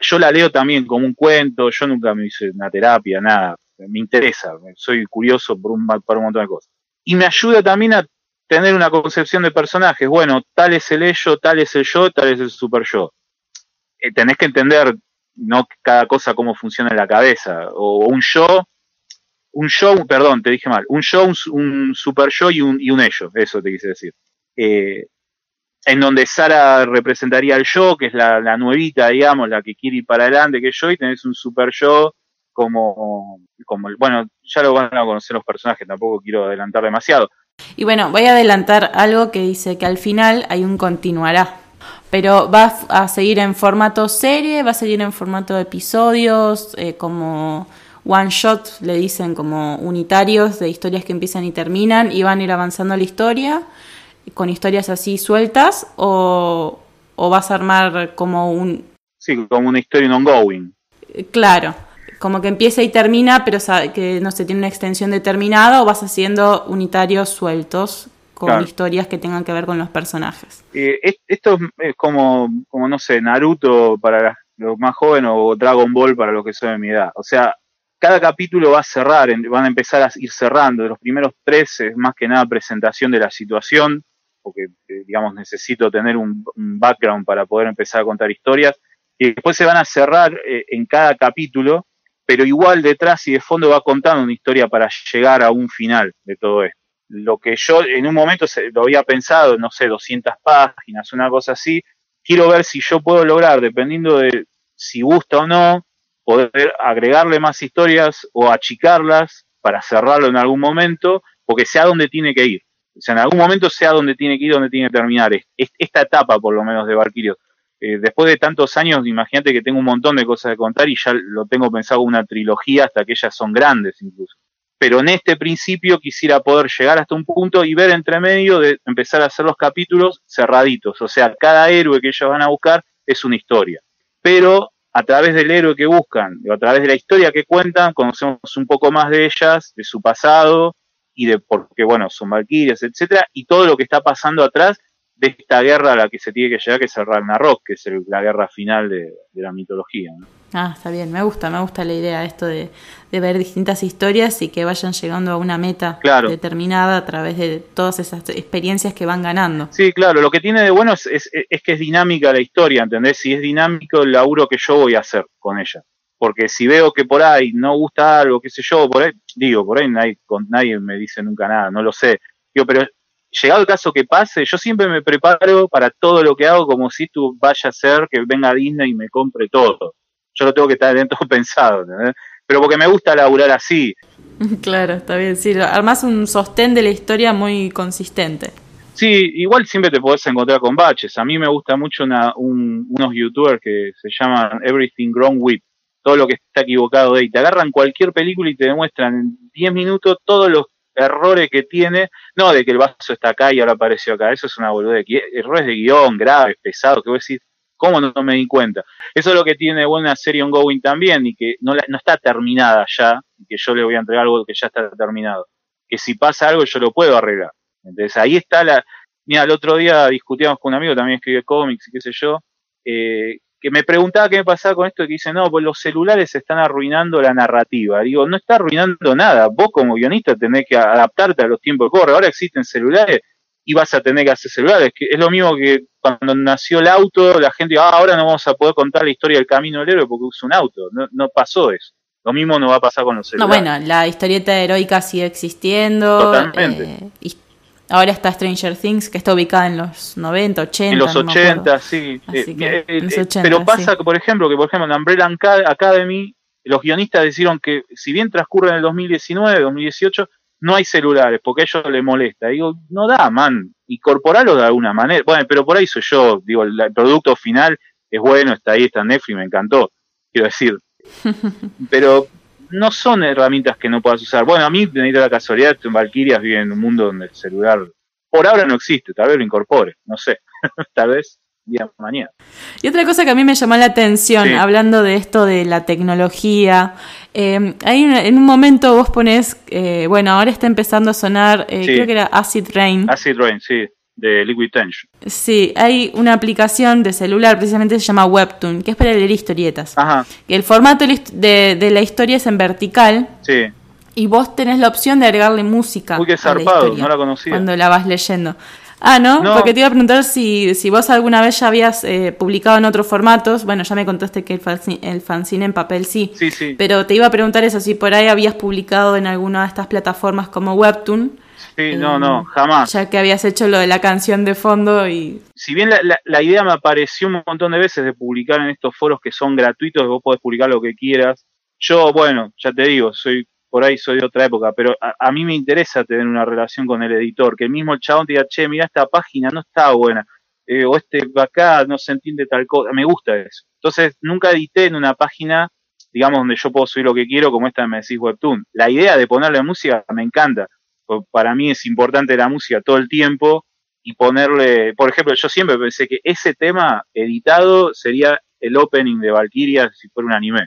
yo la leo también como un cuento, yo nunca me hice una terapia, nada, me interesa, soy curioso por un montón de cosas. Y me ayuda también a tener una concepción de personajes, bueno, tal es el ello, tal es el yo, tal es el super yo. Eh, tenés que entender no cada cosa cómo funciona en la cabeza, o un yo, un yo, perdón, te dije mal, un yo, un, super yo y un, y un ello, eso te quise decir. Eh, en donde Sara representaría al yo, que es la, la, nuevita, digamos, la que quiere ir para adelante, que es yo, y tenés un super yo como, como, bueno, ya lo van a conocer los personajes, tampoco quiero adelantar demasiado. Y bueno, voy a adelantar algo que dice que al final hay un continuará, pero va a seguir en formato serie, va a seguir en formato de episodios, eh, como one shot, le dicen como unitarios de historias que empiezan y terminan y van a ir avanzando la historia con historias así sueltas o, vas a armar como un... Sí, como una historia ongoing. Eh, claro, como que empieza y termina, pero que no se tiene una extensión determinada o vas haciendo unitarios sueltos con historias que tengan que ver con los personajes. Eh, esto es como, como, no sé, Naruto para los más jóvenes o Dragon Ball para los que son de mi edad. O sea, cada capítulo va a cerrar, van a empezar a ir cerrando. De los primeros tres es más que nada presentación de la situación, porque, eh, digamos, necesito tener un, background para poder empezar a contar historias. Y después se van a cerrar eh, en cada capítulo, pero igual detrás y de fondo va contando una historia para llegar a un final de todo esto. Lo que yo en un momento lo había pensado, no sé, 200 páginas, una cosa así, quiero ver si yo puedo lograr, dependiendo de si gusta o no, poder agregarle más historias o achicarlas para cerrarlo en algún momento, porque sea donde tiene que ir. O sea, en algún momento sea donde tiene que ir, donde tiene que terminar. Esta etapa, por lo menos, de Valkyrio. Eh, después de tantos años, imagínate que tengo un montón de cosas de contar y ya lo tengo pensado una trilogía hasta que ellas son grandes incluso. Pero en este principio quisiera poder llegar hasta un punto y ver entre medio de empezar a hacer los capítulos cerraditos. O sea, cada héroe que ellos van a buscar es una historia. Pero a través del héroe que buscan, a través de la historia que cuentan, conocemos un poco más de ellas, de su pasado y de por qué, bueno, son valquirias, etcétera, y todo lo que está pasando atrás de esta guerra a la que se tiene que llegar, que es el Ragnarok, que es la guerra final de, la mitología. Ah, está bien, me gusta, me gusta la idea esto de, ver distintas historias y que vayan llegando a una meta determinada a través de todas esas experiencias que van ganando. Sí, claro, lo que tiene de bueno es, es, que es dinámica la historia, ¿entendés? Si es dinámico el laburo que yo voy a hacer con ella. Porque si veo que por ahí no gusta algo, qué sé yo, por ahí, digo, por ahí nadie, con, nadie me dice nunca nada, no lo sé. Digo, pero llegado el caso que pase, yo siempre me preparo para todo lo que hago como si tú vaya a ser que venga Disney y me compre todo. Yo lo tengo que estar dentro pensado, pero porque me gusta laburar así. Claro, está bien, sí, armas un sostén de la historia muy consistente. Sí, igual siempre te podés encontrar con baches. A mí me gusta mucho una, unos youtubers que se llaman Everything Wrong With, todo lo que está equivocado de ahí. Te agarran cualquier película y te demuestran en 10 minutos todos los errores que tiene, no de que el vaso está acá y ahora apareció acá, eso es una boludez, errores de guion graves, pesados, que voy a decir, ¿cómo no, me di cuenta? Eso es lo que tiene buena serie ongoing también y que no, no está terminada ya, y que yo le voy a entregar algo que ya está terminado, que si pasa algo yo lo puedo arreglar. Entonces ahí está la... Mira, el otro día discutíamos con un amigo, también escribe cómics y qué sé yo, eh, que me preguntaba qué me pasaba con esto, que dice, no, pues los celulares están arruinando la narrativa. Digo, no está arruinando nada. Vos como guionista tenés que adaptarte a los tiempos que corre. Ahora existen celulares y vas a tener que hacer celulares. Que es lo mismo que cuando nació el auto, la gente ah, ahora no vamos a poder contar la historia del camino del héroe porque usa un auto. No, no pasó eso. Lo mismo no va a pasar con los celulares. No, bueno, la historieta heroica sigue existiendo. Totalmente. Eh, Ahora está Stranger Things, que está ubicada en los 90, 80. En los 80, sí. Eh, eh, eh, pero pasa, que, por ejemplo, que por ejemplo en Umbrella Academy, los guionistas dijeron que si bien transcurre en el 2019, 2018, no hay celulares, porque a ellos les molesta. Digo, no da, man, incorporarlo de alguna manera. Bueno, pero por ahí soy yo, digo, el, producto final es bueno, está ahí, está en Netflix, me encantó, quiero decir. pero no son herramientas que no puedas usar. Bueno, a mí me da la casualidad que Valkyrias vive en un mundo donde el celular por ahora no existe, tal vez lo incorpore, no sé, tal vez día mañana. Y otra cosa que a mí me llamó la atención, hablando de esto de la tecnología, eh, ahí en un momento vos pones, eh, bueno, ahora está empezando a sonar, eh, creo que era Acid Rain. Acid Rain, sí. De Liquid Tension. Sí, hay una aplicación de celular, precisamente se llama Webtoon, que es para leer historietas. Ajá. El formato de, de la historia es en vertical. Sí. Y vos tenés la opción de agregarle música. Uy, qué a la zarpado, historia no la conocía. Cuando la vas leyendo. Ah, ¿no? No. Porque te iba a preguntar si, si vos alguna vez ya habías eh, publicado en otros formatos. Bueno, ya me contaste que el fanzine, el fanzine en papel sí. Sí, sí. Pero te iba a preguntar eso, si por ahí habías publicado en alguna de estas plataformas como Webtoon. Sí, no, eh, no, jamás. Ya que habías hecho lo de la canción de fondo y... si bien la, la- la idea me apareció un montón de veces de publicar en estos foros que son gratuitos, vos podés publicar lo que quieras, yo, bueno, ya te digo, soy por ahí soy de otra época, pero a, a mí me interesa tener una relación con el editor, que el mismo el chabón te diga, che, mira esta página no está buena, eh, o este acá no se entiende tal cosa, me gusta eso. Entonces, nunca edité en una página, digamos, donde yo puedo subir lo que quiero, como esta me decís Webtoon. La idea de ponerle música me encanta, para mí es importante la música todo el tiempo, y ponerle, por ejemplo, yo siempre pensé que ese tema editado sería el opening de Valkyria si fuera un anime.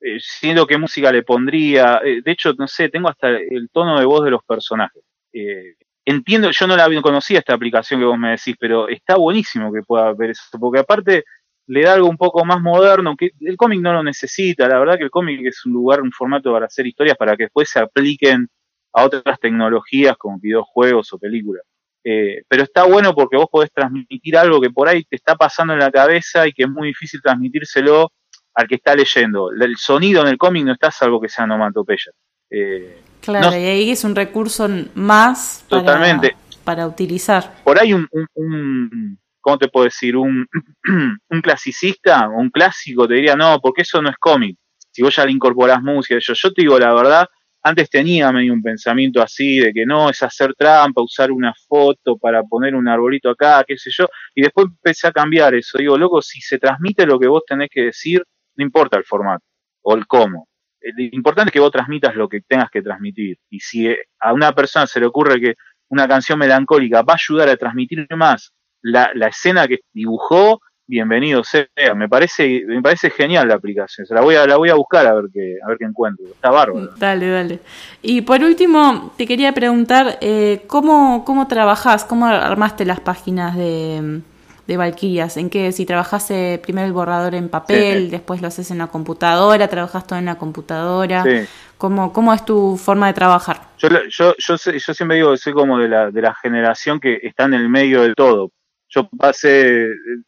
Eh, siendo qué música le pondría, eh, de hecho, no sé, tengo hasta el tono de voz de los personajes. Eh, entiendo, yo no la no conocía esta aplicación que vos me decís, pero está buenísimo que pueda ver eso, porque aparte le da algo un poco más moderno, que el cómic no lo necesita, la verdad que el cómic es un lugar, un formato para hacer historias para que después se apliquen a otras tecnologías como videojuegos o películas. Eh, pero está bueno porque vos podés transmitir algo que por ahí te está pasando en la cabeza y que es muy difícil transmitírselo al que está leyendo. El sonido en el cómic no está salvo que sea onomatopeya. Eh, Claro, No. y ahí es un recurso más para, Totalmente. para utilizar. por ahí un, un, un- ¿cómo te puedo decir? Un, un clasicista, un clásico te diría, no, porque eso no es cómic. Si vos ya le incorporás música, yo, yo te digo la verdad, antes tenía medio un pensamiento así de que no, es hacer trampa, usar una foto para poner un arbolito acá, qué sé yo, y después empecé a cambiar eso. Digo, loco, si se transmite lo que vos tenés que decir, no importa el formato o el cómo. Lo importante es que vos transmitas lo que tengas que transmitir. Y si a una persona se le ocurre que una canción melancólica va a ayudar a transmitir más la escena que dibujó, bienvenido sea. Me parece, me parece genial la aplicación. Se la voy a, la voy a buscar a ver qué, a ver qué encuentro. Está bárbaro. Dale, dale. Y por último, te quería preguntar, eh, ¿cómo, ¿cómo trabajás? ¿Cómo armaste las páginas de, de Valkyrias? ¿En qué? Si trabajaste primero el borrador en papel, Sí. después lo haces en la computadora, trabajas todo en la computadora. Sí. ¿Cómo, ¿Cómo es tu forma de trabajar? Yo, yo, yo, yo siempre digo que soy como de la, de la generación que está en el medio del todo. Yo pasé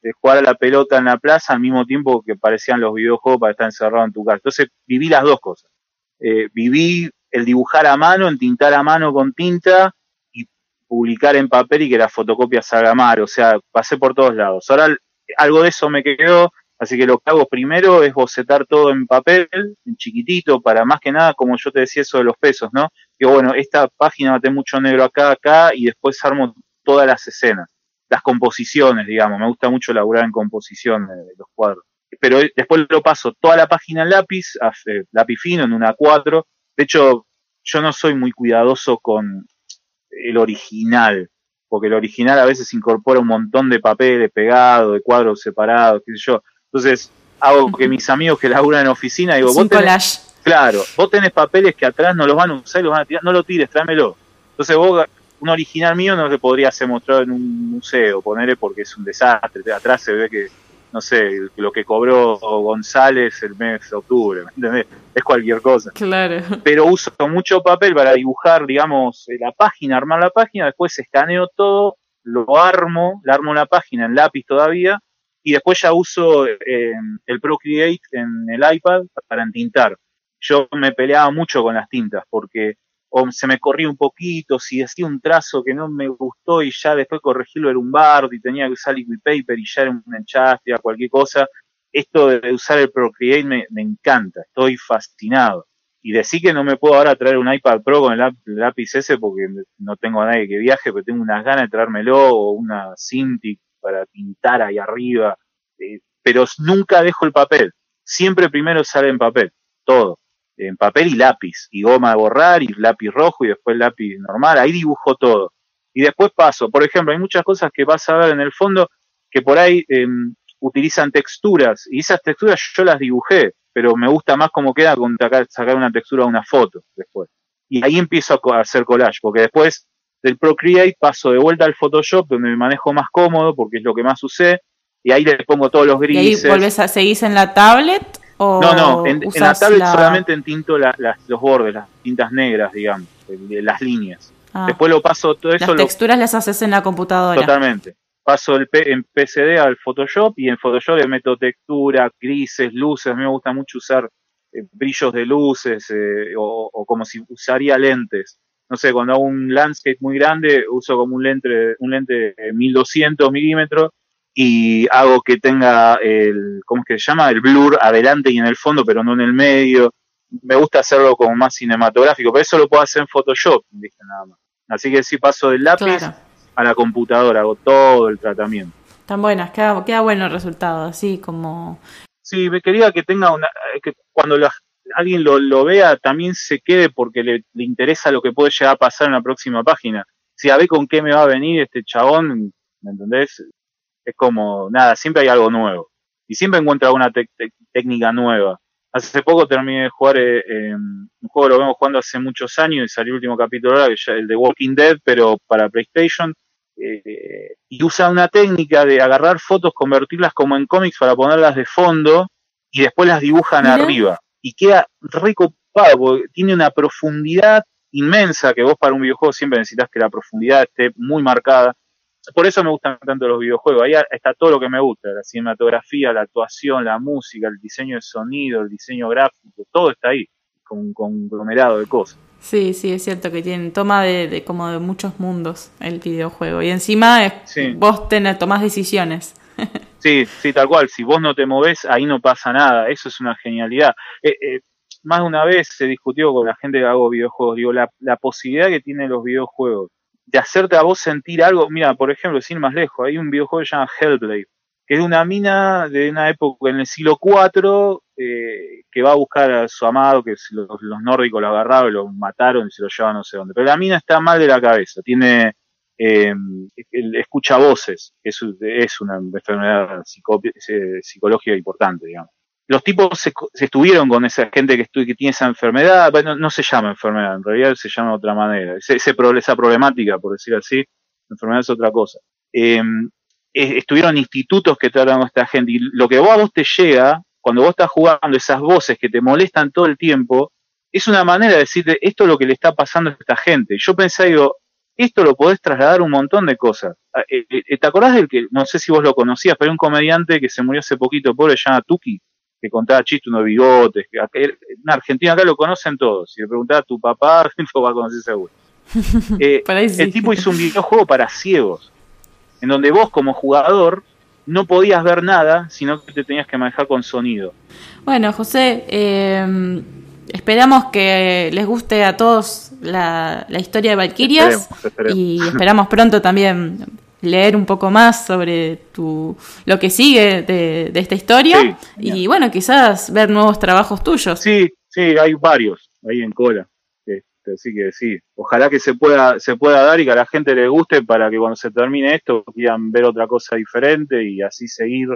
de, jugar a la pelota en la plaza al mismo tiempo que parecían los videojuegos para estar encerrado en tu casa. Entonces viví las dos cosas. Eh, viví el dibujar a mano, entintar a mano con tinta y publicar en papel y que la fotocopia salga mal. O sea, pasé por todos lados. Ahora algo de eso me quedó, así que lo que hago primero es bocetar todo en papel, en chiquitito, para más que nada, como yo te decía eso de los pesos, ¿no? Que bueno, esta página a tener mucho negro acá, acá, y después armo todas las escenas, las composiciones, digamos, me gusta mucho laburar en composición de, de los cuadros. Pero después lo paso toda la página en lápiz, a- eh, lápiz fino, en una 4. De hecho, yo no soy muy cuidadoso con el original, porque el original a veces incorpora un montón de papeles pegados, de cuadros separados, qué sé yo. Entonces, hago que mis amigos que laburan en oficina, digo, vos tenés. Claro, vos tenés papeles que atrás no los van a usar y los van a tirar, no lo tires, tráemelo. Entonces vos, un original mío no se podría ser mostrado en un museo, ponerle porque es un desastre. De Atrás se ve que, no sé, lo que cobró González el mes de octubre, ¿me entendés? Es cualquier cosa. Claro. Pero uso mucho papel para dibujar, digamos, eh, la página, armar la página, después escaneo todo, lo armo, la armo la página en lápiz todavía, y después ya uso eh, el Procreate en el iPad para entintar yo me peleaba mucho con las tintas porque o se me corría un poquito, si decía un trazo que no me gustó y ya después corregirlo era un bardo y tenía que usar liquid paper y ya era un enchaste o cualquier cosa. Esto de usar el Procreate me, encanta, estoy fascinado. Y decir que no me puedo ahora traer un iPad Pro con el, el lápiz ese porque no tengo a nadie que viaje, pero tengo unas ganas de traérmelo o una Cintiq para pintar ahí arriba. Eh, pero nunca dejo el papel. Siempre primero sale en papel, todo en papel y lápiz, y goma de borrar, y lápiz rojo, y después lápiz normal, ahí dibujo todo. Y después paso, por ejemplo, hay muchas cosas que vas a ver en el fondo que por ahí eh, utilizan texturas, y esas texturas yo las dibujé, pero me gusta más cómo queda con sacar, una textura de una foto después. Y ahí empiezo a, a hacer collage, porque después del Procreate paso de vuelta al Photoshop, donde me manejo más cómodo porque es lo que más usé, y ahí le pongo todos los grises. ¿Y ahí volvés a seguir en la tablet? O no, no, en, la tablet solamente entinto los bordes, las tintas negras, digamos, las líneas. Ah. Después lo paso todo eso. Las texturas las haces en la computadora. Totalmente. Paso el en PCD al Photoshop y en Photoshop le meto textura, grises, luces. A mí me gusta mucho usar eh, brillos de luces eh, o, como si usaría lentes. No sé, cuando hago un landscape muy grande, uso como un lente, un lente 1200 milímetros y hago que tenga el, ¿cómo es que se llama? El blur adelante y en el fondo, pero no en el medio. Me gusta hacerlo como más cinematográfico, pero eso lo puedo hacer en Photoshop, nada más. Así que si paso del lápiz a la computadora, hago todo el tratamiento. Están buenas, queda, queda bueno el resultado, así como... Sí, me quería que tenga una... que cuando alguien lo, vea también se quede porque le, interesa lo que puede llegar a pasar en la próxima página. Si a ver con qué me va a venir este chabón, ¿me entendés? Es como, nada, siempre hay algo nuevo. Y siempre encuentra una técnica nueva. Hace poco terminé de jugar eh, un juego que lo vemos jugando hace muchos años y salió el último capítulo ahora, que es el de Walking Dead, pero para PlayStation. Eh, y usa una técnica de agarrar fotos, convertirlas como en cómics para ponerlas de fondo y después las dibujan arriba. Y queda recopado, porque tiene una profundidad inmensa que vos para un videojuego siempre necesitas que la profundidad esté muy marcada por eso me gustan tanto los videojuegos. Ahí está todo lo que me gusta, la cinematografía, la actuación, la música, el diseño de sonido, el diseño gráfico, todo está ahí, con un conglomerado de cosas. Sí, sí, es cierto que tienen toma de, como de muchos mundos el videojuego. Y encima vos tenés, tomás decisiones. sí, sí, tal cual. Si vos no te movés, ahí no pasa nada. Eso es una genialidad. Eh, eh, más de una vez se discutió con la gente que hago videojuegos. Digo, la, la posibilidad que tienen los videojuegos de hacerte a vos sentir algo. Mira, por ejemplo, sin más lejos, hay un videojuego que se llama Hellblade, que es una mina de una época en el siglo IV eh, que va a buscar a su amado, que los, los nórdicos lo agarraron, lo mataron y se lo llevaron no sé dónde. Pero la mina está mal de la cabeza, tiene eh, escucha voces, es, es una enfermedad psicológica importante, digamos los tipos se, estuvieron con esa gente que, que tiene esa enfermedad, bueno, no se llama enfermedad, en realidad se llama de otra manera, ese, esa problemática, por decir así, enfermedad es otra cosa. Em, estuvieron institutos que tratan con esta gente, y lo que vos a vos te llega, cuando vos estás jugando esas voces que te molestan todo el tiempo, es una manera de decirte, esto es lo que le está pasando a esta gente. Yo pensé, digo, esto lo podés trasladar un montón de cosas. Ah, eh, eh, ¿Te acordás del que, no sé si vos lo conocías, pero hay un comediante que se murió hace poquito, pobre, se llama Tuki? Que contaba chistes, unos bigotes. Que, en Argentina acá lo conocen todos. Si le preguntaba a tu papá, lo va a conocer seguro. Eh, el tipo hizo un videojuego para ciegos, en donde vos como jugador no podías ver nada, sino que te tenías que manejar con sonido. Bueno, José, eh, esperamos que les guste a todos la, historia de Valkyrias y esperamos pronto también leer un poco más sobre tu, lo que sigue de, esta historia y bueno, quizás ver nuevos trabajos tuyos. Sí, sí, hay varios ahí en cola. Este, así que sí, ojalá que se pueda, se pueda dar y que a la gente le guste para que cuando se termine esto quieran ver otra cosa diferente y así seguir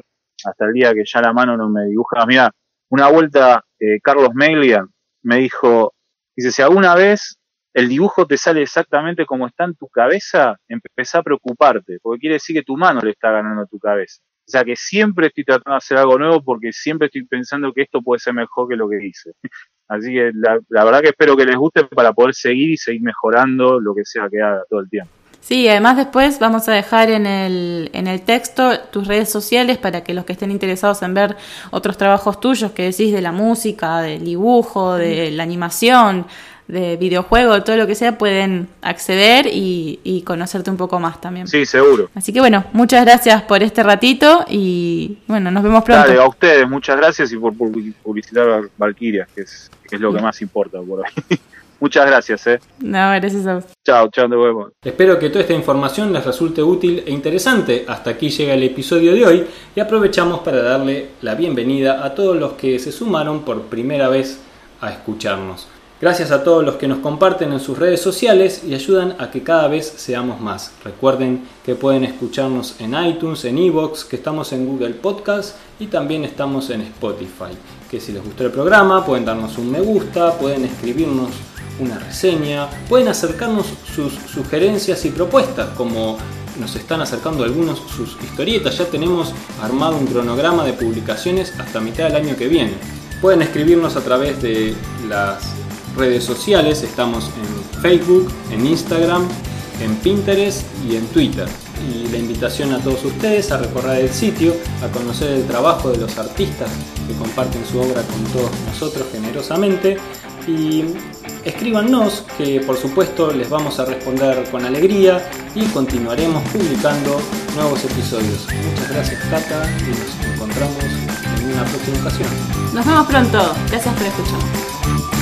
hasta el día que ya la mano no me dibuja. Mira, una vuelta eh, Carlos Meglia me dijo, dice, si alguna vez el dibujo te sale exactamente como está en tu cabeza, empezá a preocuparte, porque quiere decir que tu mano le está ganando a tu cabeza. O sea que siempre estoy tratando de hacer algo nuevo porque siempre estoy pensando que esto puede ser mejor que lo que hice. Así que la, verdad que espero que les guste para poder seguir y seguir mejorando lo que sea que haga todo el tiempo. Sí, además después vamos a dejar en el, en el texto tus redes sociales para que los que estén interesados en ver otros trabajos tuyos que decís de la música, del dibujo, de la animación, de videojuego, todo lo que sea, pueden acceder y, conocerte un poco más también. Sí, seguro. Así que bueno, muchas gracias por este ratito y bueno, nos vemos pronto. Dale, a ustedes, muchas gracias y por, publicitar a Valkyria, que es, lo que más importa por ahí. Muchas gracias, eh. No, gracias a vos. Chao, chao, de nuevo. Espero que toda esta información les resulte útil e interesante. Hasta aquí llega el episodio de hoy y aprovechamos para darle la bienvenida a todos los que se sumaron por primera vez a escucharnos. Gracias a todos los que nos comparten en sus redes sociales y ayudan a que cada vez seamos más. Recuerden que pueden escucharnos en iTunes, en Evox, que estamos en Google Podcast y también estamos en Spotify. Que si les gustó el programa pueden darnos un me gusta, pueden escribirnos una reseña, pueden acercarnos sus sugerencias y propuestas, como nos están acercando algunos sus historietas, ya tenemos armado un cronograma de publicaciones hasta mitad del año que viene. Pueden escribirnos a través de las redes sociales, estamos en Facebook, en Instagram, en Pinterest y en Twitter. Y la invitación a todos ustedes a recorrer el sitio, a conocer el trabajo de los artistas que comparten su obra con todos nosotros generosamente y escríbanos que por supuesto les vamos a responder con alegría y continuaremos publicando nuevos episodios. Muchas gracias Cata y nos encontramos en una próxima ocasión. Nos vemos pronto. Gracias por escucharnos.